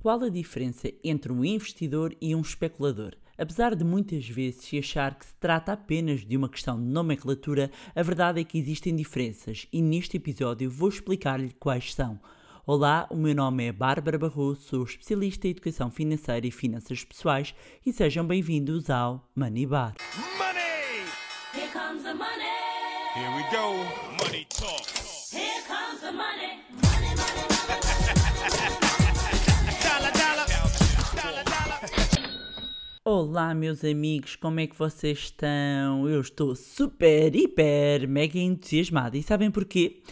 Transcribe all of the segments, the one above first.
Qual a diferença entre um investidor e um especulador? Apesar de muitas vezes se achar que se trata apenas de uma questão de nomenclatura, a verdade é que existem diferenças e neste episódio vou explicar-lhe quais são. Olá, o meu nome é Bárbara Barroso, sou especialista em educação financeira e finanças pessoais e sejam bem-vindos ao Money Bar. Money! Here comes the money. Here we go. Money talk. Olá, meus amigos, como é que vocês estão? Eu estou super, hiper, mega entusiasmada. E sabem porquê?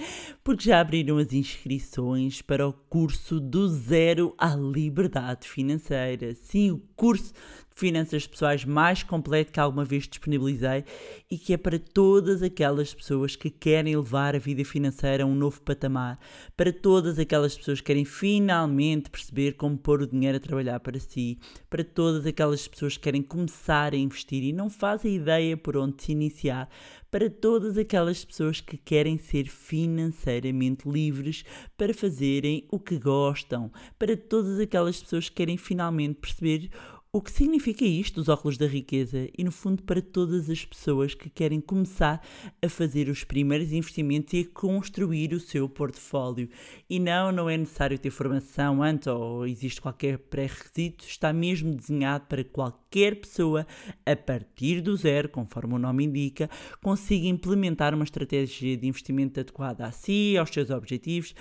Porque já abriram as inscrições para o curso do Zero à Liberdade Financeira. Sim, o curso finanças pessoais mais completo que alguma vez disponibilizei e que é para todas aquelas pessoas que querem levar a vida financeira a um novo patamar, para todas aquelas pessoas que querem finalmente perceber como pôr o dinheiro a trabalhar para si, para todas aquelas pessoas que querem começar a investir e não fazem ideia por onde se iniciar, para todas aquelas pessoas que querem ser financeiramente livres para fazerem o que gostam, para todas aquelas pessoas que querem finalmente perceber o que significa isto, os óculos da riqueza? E no fundo, para todas as pessoas que querem começar a fazer os primeiros investimentos e a construir o seu portfólio. E não, não é necessário ter formação antes ou existe qualquer pré-requisito, está mesmo desenhado para qualquer pessoa, a partir do zero, conforme o nome indica, consiga implementar uma estratégia de investimento adequada a si, aos seus objetivos.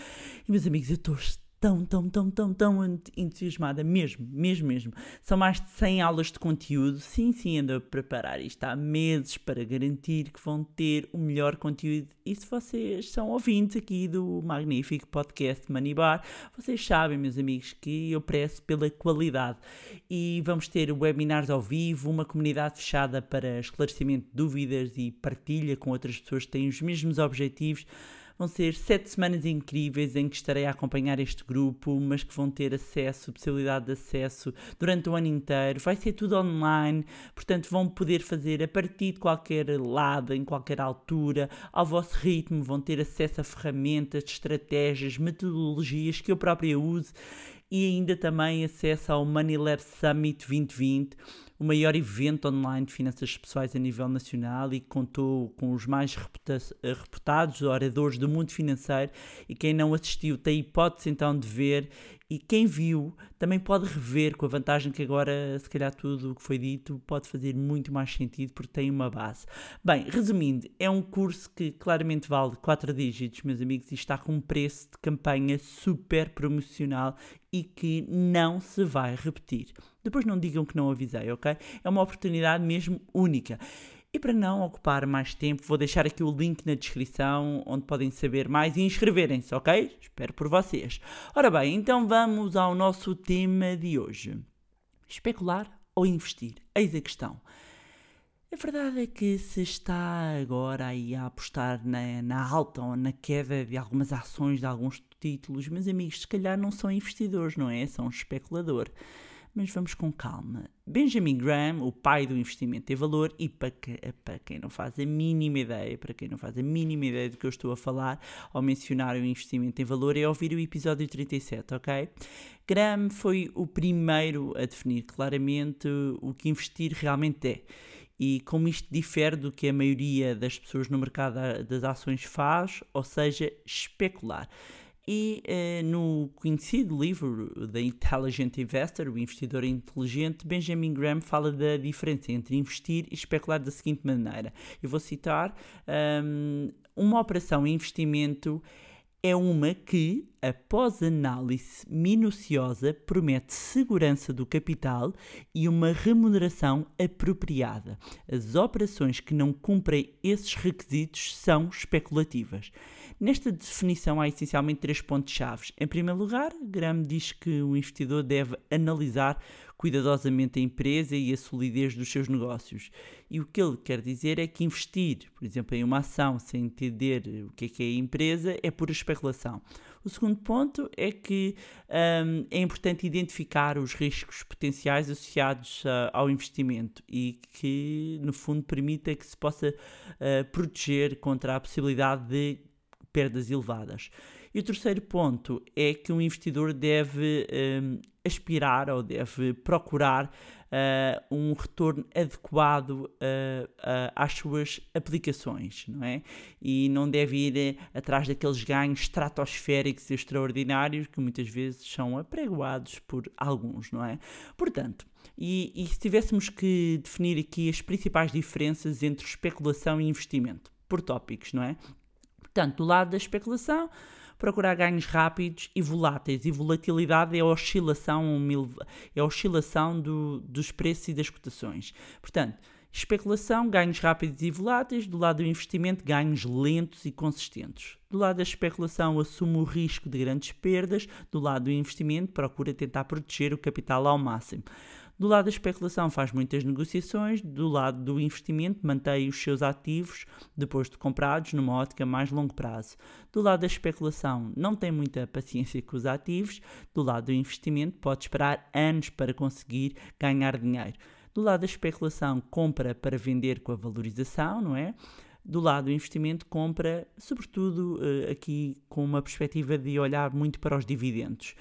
E meus amigos, eu estou tão, tão, tão, tão, tão entusiasmada, mesmo, mesmo, mesmo. São mais de 100 aulas de conteúdo. Sim, sim, ando a preparar isto há meses para garantir que vão ter o melhor conteúdo. E se vocês são ouvintes aqui do magnífico podcast Money Bar, vocês sabem, meus amigos, que eu prezo pela qualidade. E vamos ter webinars ao vivo, uma comunidade fechada para esclarecimento de dúvidas e partilha com outras pessoas que têm os mesmos objetivos. Vão ser sete semanas incríveis em que estarei a acompanhar este grupo, mas que vão ter acesso, possibilidade de acesso durante o ano inteiro. Vai ser tudo online, portanto vão poder fazer a partir de qualquer lado, em qualquer altura, ao vosso ritmo. Vão ter acesso a ferramentas, estratégias, metodologias que eu própria uso e ainda também acesso ao Money Lab Summit 2020 o maior evento online de finanças pessoais a nível nacional e contou com os mais reputa reputados oradores do mundo financeiro. E quem não assistiu tem hipótese então de ver e quem viu também pode rever com a vantagem que agora se calhar tudo o que foi dito pode fazer muito mais sentido porque tem uma base. Bem, resumindo, é um curso que claramente vale 4 dígitos, meus amigos, e está com um preço de campanha super promocional e que não se vai repetir. Depois não digam que não avisei, ok? É uma oportunidade mesmo única. E para não ocupar mais tempo, vou deixar aqui o link na descrição onde podem saber mais e inscreverem-se, ok? Espero por vocês. Ora bem, então vamos ao nosso tema de hoje: especular ou investir? Eis a questão. A verdade é que se está agora aí a apostar na, na alta ou na queda de algumas ações, de alguns títulos, meus amigos, se calhar não são investidores, não é? São especulador mas vamos com calma. Benjamin Graham, o pai do investimento em valor, e para, que, para, quem não faz a mínima ideia, para quem não faz a mínima ideia do que eu estou a falar ao mencionar o investimento em valor, é ouvir o episódio 37, ok? Graham foi o primeiro a definir claramente o que investir realmente é. E como isto difere do que a maioria das pessoas no mercado das ações faz, ou seja, especular. E eh, no conhecido livro The Intelligent Investor, o investidor inteligente, Benjamin Graham fala da diferença entre investir e especular da seguinte maneira. Eu vou citar: um, uma operação em investimento é uma que, após análise minuciosa, promete segurança do capital e uma remuneração apropriada. As operações que não cumprem esses requisitos são especulativas. Nesta definição há essencialmente três pontos-chave. Em primeiro lugar, Graham diz que o investidor deve analisar cuidadosamente a empresa e a solidez dos seus negócios. E o que ele quer dizer é que investir, por exemplo, em uma ação sem entender o que é que é a empresa é pura especulação. O segundo ponto é que um, é importante identificar os riscos potenciais associados uh, ao investimento e que, no fundo, permita que se possa uh, proteger contra a possibilidade de perdas elevadas. E o terceiro ponto é que um investidor deve hum, aspirar ou deve procurar uh, um retorno adequado uh, uh, às suas aplicações, não é? E não deve ir eh, atrás daqueles ganhos estratosféricos e extraordinários que muitas vezes são apregoados por alguns, não é? Portanto, e, e se tivéssemos que definir aqui as principais diferenças entre especulação e investimento, por tópicos, não é? Portanto, do lado da especulação, procurar ganhos rápidos e voláteis. E volatilidade é a oscilação, é a oscilação do, dos preços e das cotações. Portanto, especulação, ganhos rápidos e voláteis. Do lado do investimento, ganhos lentos e consistentes. Do lado da especulação, assume o risco de grandes perdas. Do lado do investimento, procura tentar proteger o capital ao máximo. Do lado da especulação faz muitas negociações, do lado do investimento mantém os seus ativos depois de comprados numa ótica mais longo prazo. Do lado da especulação não tem muita paciência com os ativos, do lado do investimento pode esperar anos para conseguir ganhar dinheiro. Do lado da especulação compra para vender com a valorização, não é? do lado do investimento, compra, sobretudo uh, aqui com uma perspectiva de olhar muito para os dividendos.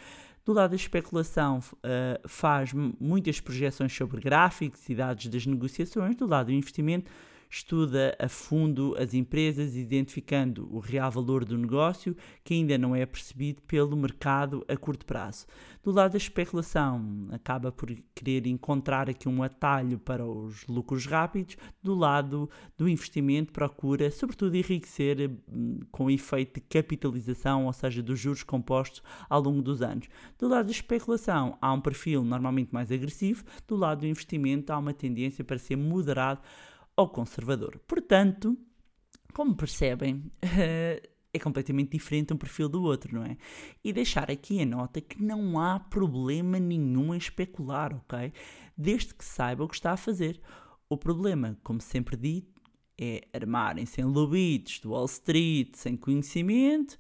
Do lado da especulação, uh, faz muitas projeções sobre gráficos e dados das negociações. Do lado do investimento, estuda a fundo as empresas, identificando o real valor do negócio que ainda não é percebido pelo mercado a curto prazo. Do lado da especulação, acaba por querer encontrar aqui um atalho para os lucros rápidos. Do lado do investimento, procura, sobretudo, enriquecer hum, com efeito de capitalização, ou seja, dos juros compostos ao longo dos anos. Do lado da especulação, há um perfil normalmente mais agressivo. Do lado do investimento, há uma tendência para ser moderado ou conservador. Portanto, como percebem, é completamente diferente um perfil do outro, não é? E deixar aqui a nota que não há problema nenhum em especular, ok? Desde que saiba o que está a fazer. O problema, como sempre dito, é armarem-se em lobitos do Wall Street sem conhecimento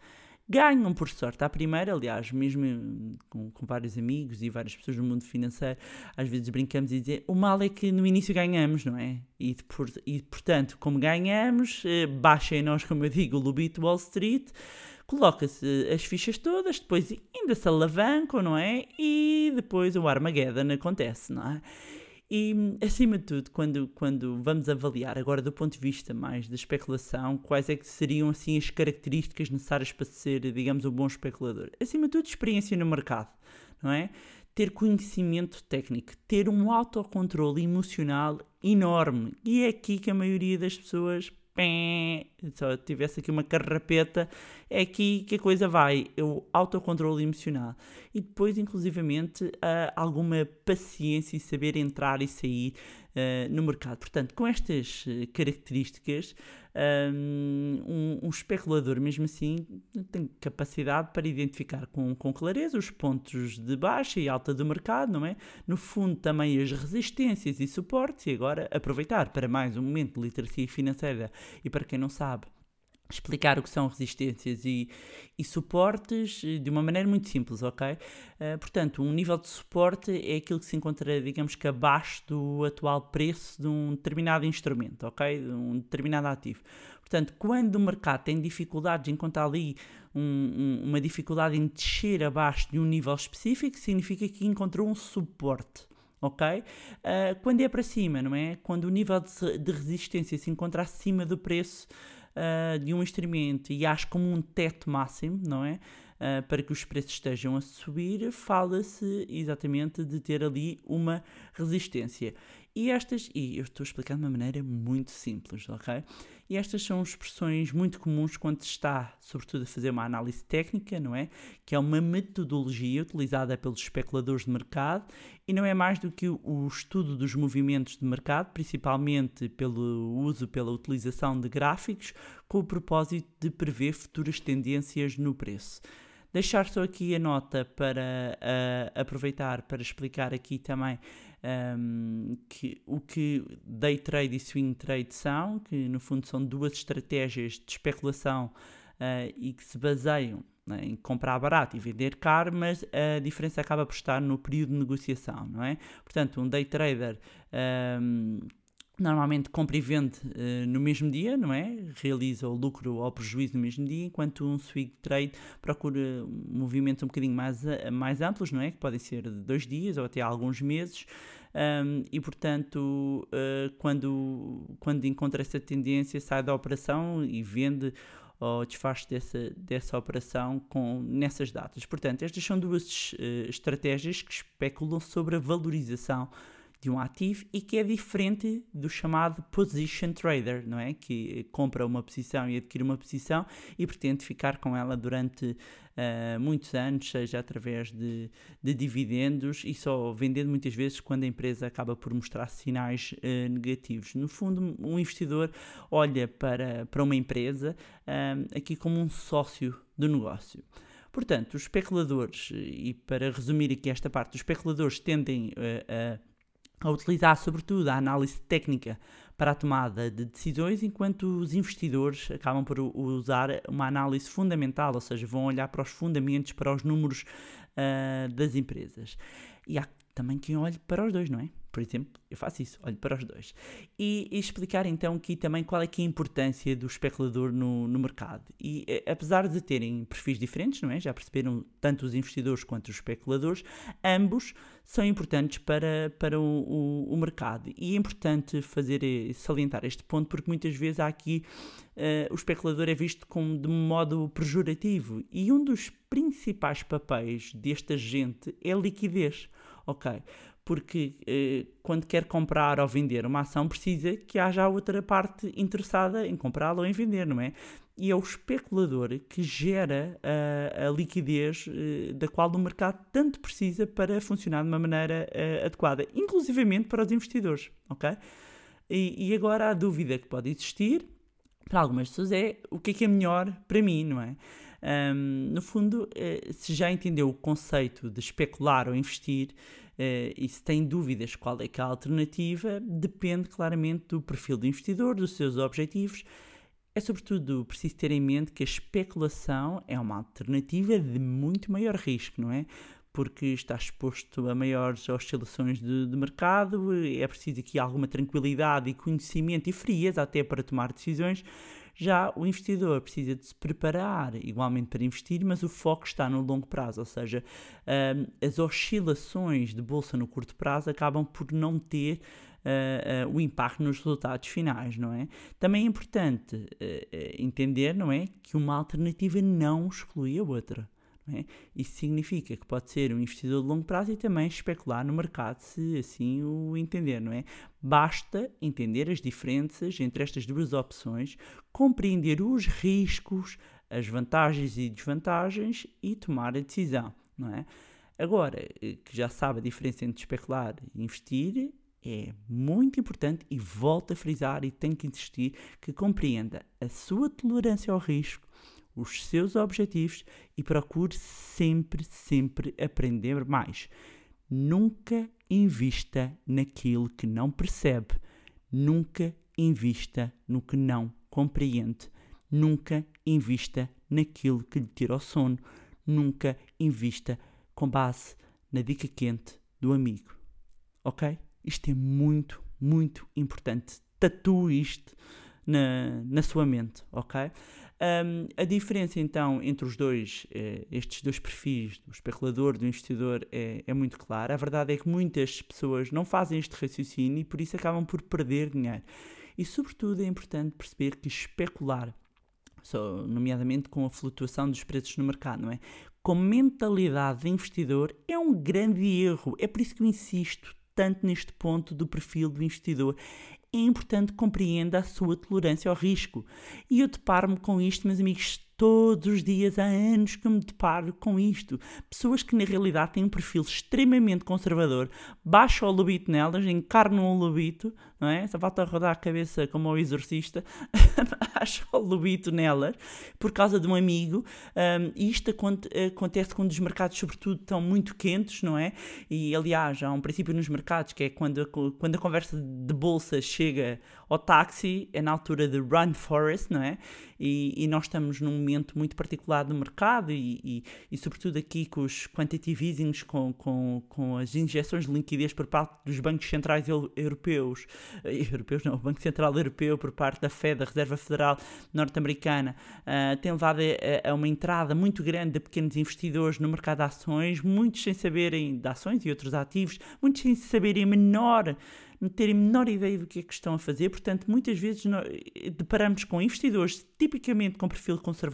ganham por sorte à primeira, aliás, mesmo com, com, vários amigos e várias pessoas do mundo financeiro, às vezes brincamos e dizemos, o mal é que no início ganhamos, não é? E, por, e portanto, como ganhamos, eh, baixa em nós, como eu digo, o lobito Wall Street, coloca-se as fichas todas, depois ainda se alavancam, não é? E depois o Armageddon acontece, não é? E, acima de tudo, quando, quando vamos avaliar agora do ponto de vista mais da especulação, quais é que seriam assim as características necessárias para ser, digamos, um bom especulador? Acima de tudo, experiência no mercado, não é? Ter conhecimento técnico, ter um autocontrole emocional enorme. E é aqui que a maioria das pessoas só tivesse aqui uma carrapeta, é aqui que a coisa vai, o autocontrole emocional. E depois, inclusivamente, uh, alguma paciência e saber entrar e sair uh, no mercado. Portanto, com estas uh, características, um, um, especulador, mesmo assim, tem capacidade para identificar com, com clareza os pontos de baixa e alta do mercado, não é? No fundo, também as resistências e suportes, e agora aproveitar para mais um momento de literacia financeira. E para quem não sabe, explicar o que são resistências e, e, suportes de uma maneira muito simples, ok? Uh, portanto, um nível de suporte é aquilo que se encontra, digamos que abaixo do atual preço de um determinado instrumento, ok? De um determinado ativo. Portanto, quando o mercado tem dificuldades em encontrar ali um, um, uma dificuldade em descer abaixo de um nível específico, significa que encontrou um suporte ok? Uh, quando é para cima, não é? Quando o nível de, de resistência se encontra acima do preço uh, de um instrumento e acho como um teto máximo, não é? Uh, para que os preços estejam a subir, fala-se exatamente de ter ali uma resistência. E estas, e eu estou explicando de uma maneira muito simples, ok? E estas são expressões muito comuns quando se está, sobretudo, a fazer uma análise técnica, não é? Que é uma metodologia utilizada pelos especuladores de mercado e não é mais do que o estudo dos movimentos de mercado, principalmente pelo uso, pela utilização de gráficos, com o propósito de prever futuras tendências no preço. Deixar só aqui a nota para uh, aproveitar para explicar aqui também um, que, o que day trade e swing trade são, que no fundo são duas estratégias de especulação uh, e que se baseiam né, em comprar barato e vender caro, mas a diferença acaba por estar no período de negociação, não é? Portanto, um day trader um, normalmente compra e vende eh, no mesmo dia, não é? Realiza o lucro ou prejuízo no mesmo dia, enquanto um swing trade procura movimentos um bocadinho mais, mais amplos, não é? Que podem ser de dois dias ou até alguns meses. Um, e portanto, eh, quando, quando encontra essa tendência, sai da operação e vende ou desfaz dessa, dessa operação com, nessas datas. Portanto, estas são duas eh, estratégias que especulam sobre a valorização de um ativo e que é diferente do chamado position trader, não é? Que eh, compra uma posição e adquire uma posição e pretende ficar com ela durante ah, muitos anos, seja através de, de dividendos e só vendendo muitas vezes quando a empresa acaba por mostrar sinais eh, negativos. No fundo, um investidor olha para, para uma empresa ah, aqui como um sócio do negócio. Portanto, os especuladores, e para resumir aqui esta parte, os especuladores tendem a a utilizar sobretudo a análise técnica para a tomada de decisões, enquanto os investidores acabam por usar uma análise fundamental, ou seja, vão olhar para os fundamentos, para os números ah, das empresas. E há também quem olhe para os dois, não é? Por exemplo, eu faço isso, olho para os dois. E, e explicar então aqui também qual é que é a importância do especulador no, no mercado. E eh, apesar de terem perfis diferentes, não é? Já perceberam tanto os investidores quanto os especuladores, ambos são importantes para, para o, o, o mercado. E é importante fazer eh, salientar este ponto porque muitas vezes há aqui eh, o especulador é visto como de modo pejorativo e um dos principais papéis deste agente é a liquidez, ok? Porque eh, quando quer comprar ou vender uma ação precisa que haja outra parte interessada em comprá-la ou em vender, não é? E é o especulador que gera a, liquidez eh, da qual o mercado tanto precisa para funcionar de uma maneira eh, adequada, inclusivamente para os investidores, ok? E, e agora a dúvida que pode existir para algumas pessoas é o que é que é melhor para mim, não é? Ahm, no fundo, eh, se já entendeu o conceito de especular ou investir e se tem dúvidas qual é que é a alternativa, depende claramente do perfil do investidor, dos seus objetivos. É sobretudo preciso ter em mente que a especulação é uma alternativa de muito maior risco, não é? Porque está exposto a maiores oscilações de, de mercado, é preciso aqui alguma tranquilidade e conhecimento e frieza até para tomar decisões. Já o investidor precisa de se preparar igualmente para investir, mas o foco está no longo prazo, ou seja, hum, as oscilações de bolsa no curto prazo acabam por não ter uh, uh, o impacto nos resultados finais, não é? Também é importante uh, entender, não é, que uma alternativa não exclui a outra. É? Isso significa que pode ser um investidor de longo prazo e também especular no mercado, se assim o entender, não é? Basta entender as diferenças entre estas duas opções, compreender os riscos, as vantagens e desvantagens e tomar a decisão, não é? Agora, eh, que já sabe a diferença entre especular e investir, é muito importante e volto a frisar e tenho que insistir que compreenda a sua tolerância ao risco, os seus objetivos e procure sempre, sempre aprender mais. Nunca invista naquilo que não percebe, nunca invista no que não compreende, nunca invista naquilo que lhe tira o sono, nunca invista com base na dica quente do amigo. Ok? Isto é muito, muito importante. Tatue isto na, na sua mente, ok? Um, a diferença então entre os dois, eh, estes dois perfis, do especulador do investidor, é, é muito clara. A verdade é que muitas pessoas não fazem este raciocínio e por isso acabam por perder dinheiro. E, sobretudo, é importante perceber que especular, nomeadamente com a flutuação dos preços no mercado, não é? Com mentalidade de investidor é um grande erro. É por isso que eu insisto tanto neste ponto do perfil do investidor. É importante que compreenda a sua tolerância ao risco. E eu deparo-me com isto, meus amigos, todos os dias, há anos que me deparo com isto. Pessoas que na realidade têm um perfil extremamente conservador, baixam o lobito nelas, encarnam o lobito, não é? Só falta rodar a cabeça como o exorcista, baixam o lobito nelas, por causa de um amigo. Um, e isto aconte acontece quando os mercados, sobretudo, estão muito quentes, não é? E aliás, há um princípio nos mercados que é quando a, quando a conversa de bolsa chega ao táxi, é na altura de run forest, não é? E, e nós estamos num muito particular do mercado e, e, e sobretudo aqui com os quantitative easings, com, com, com as injeções de liquidez por parte dos bancos centrais eu- europeus, eh, europeus não, o Banco Central Europeu por parte da Fed, da Reserva Federal Norte-Americana, ah, tem levado a, a uma entrada muito grande de pequenos investidores no mercado de ações, muitos sem saberem de ações e outros ativos, muitos sem saberem menor não terem menor ideia do que é que estão a fazer, portanto, muitas vezes nó- deparamos com investidores tipicamente com perfil conservador,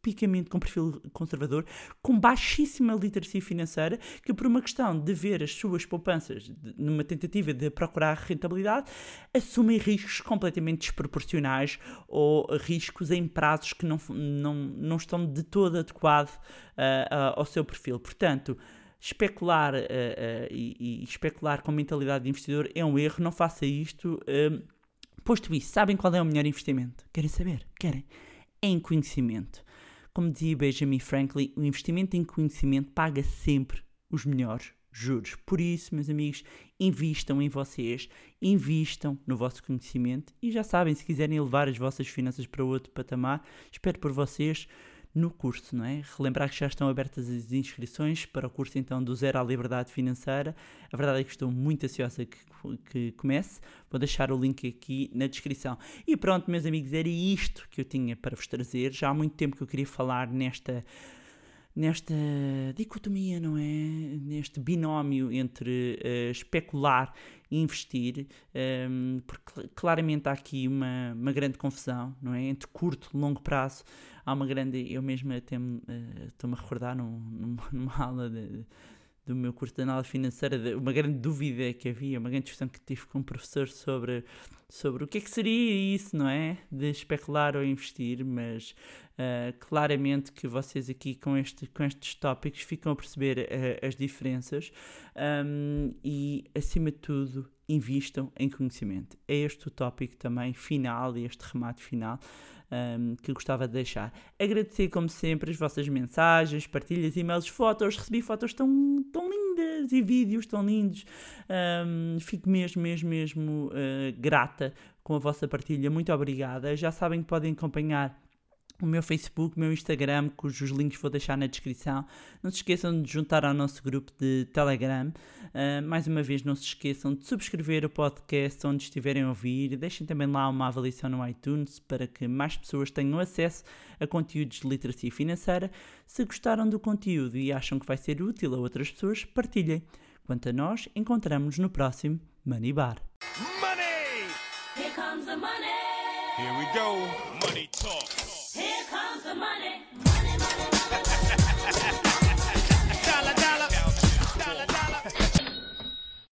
tipicamente com perfil conservador, com baixíssima literacia financeira, que por uma questão de ver as suas poupanças de- numa tentativa de procurar rentabilidade, assumem riscos completamente desproporcionais ou riscos em prazos que não, não, não estão de todo adequados ah, ah, ao seu perfil. Portanto, especular ah, e, e especular com mentalidade de investidor é um erro, não faça isto. posto isso, sabem qual é o melhor investimento? Querem saber? Querem? Em conhecimento. Como dizia Benjamin Franklin, o investimento em conhecimento paga sempre os melhores juros. Por isso, meus amigos, invistam em vocês, invistam no vosso conhecimento e já sabem, se quiserem levar as vossas finanças para outro patamar, espero por vocês no curso, não é? Relembrar que já estão abertas as inscrições para o curso então do Zero à Liberdade Financeira. A verdade é que estou muito ansiosa que, que comece. Vou deixar o link aqui na descrição. E pronto, meus amigos, era isto que eu tinha para vos trazer. Já há muito tempo que eu queria falar nesta nesta dicotomia, não é? Neste binómio entre eh, especular e investir, ehm, porque cl- claramente há aqui uma, uma grande confusão, não é? Entre curto e longo prazo, há uma grande. Eu mesmo até me, eh, estou-me a recordar num- numa, numa aula de- do meu curso de análise financeira, uma grande dúvida que havia, uma grande discussão que tive com um professor sobre, sobre o que é que seria isso, não é? De especular ou investir, mas Uh, claramente que vocês aqui com, este, com estes tópicos ficam a perceber uh, as diferenças um, e, acima de tudo, invistam em conhecimento. É este o tópico também final, este remate final um, que gostava de deixar. Agradecer, como sempre, as vossas mensagens, partilhas, e-mails, fotos. Recebi fotos tão, tão lindas e vídeos tão lindos. Um, fico mesmo, mesmo, mesmo uh, grata com a vossa partilha. Muito obrigada. Já sabem que podem acompanhar o meu Facebook, o meu Instagram, cujos links vou deixar na descrição. Não se esqueçam de juntar ao nosso grupo de Telegram. Uh, mais uma vez, não se esqueçam de subscrever o podcast onde estiverem a ouvir. Deixem também lá uma avaliação no iTunes para que mais pessoas tenham acesso a conteúdos de literacia financeira. Se gostaram do conteúdo e acham que vai ser útil a outras pessoas, partilhem. Quanto a nós, encontramos-nos no próximo Money Bar. Money! Here comes the money. Here we go. Money talk. some money.